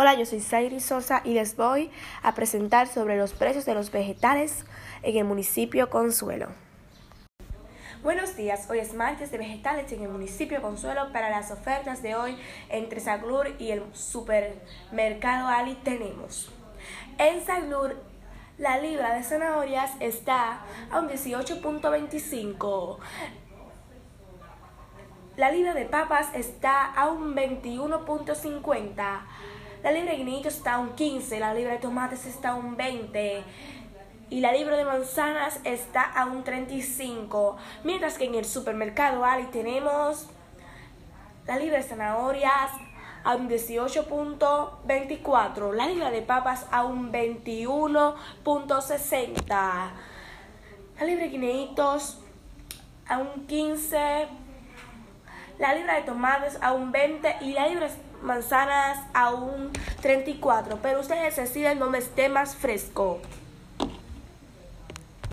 Hola, yo soy Zairi Sosa y les voy a presentar sobre los precios de los vegetales en el municipio Consuelo. Buenos días, hoy es martes de vegetales en el municipio Consuelo. Para las ofertas de hoy entre Saglur y el supermercado Ali tenemos. En Saglur la libra de zanahorias está a un 18.25. La libra de papas está a un 21.50. La libra de guineitos está un 15, la libra de tomates está un 20 y la libra de manzanas está a un 35. Mientras que en el supermercado Ali tenemos la libra de zanahorias a un 18.24, la libra de papas a un 21.60, la libra de guineitos a un 15, la libra de tomates a un 20 y la libra de manzanas a un 34, pero ustedes deciden donde esté más fresco.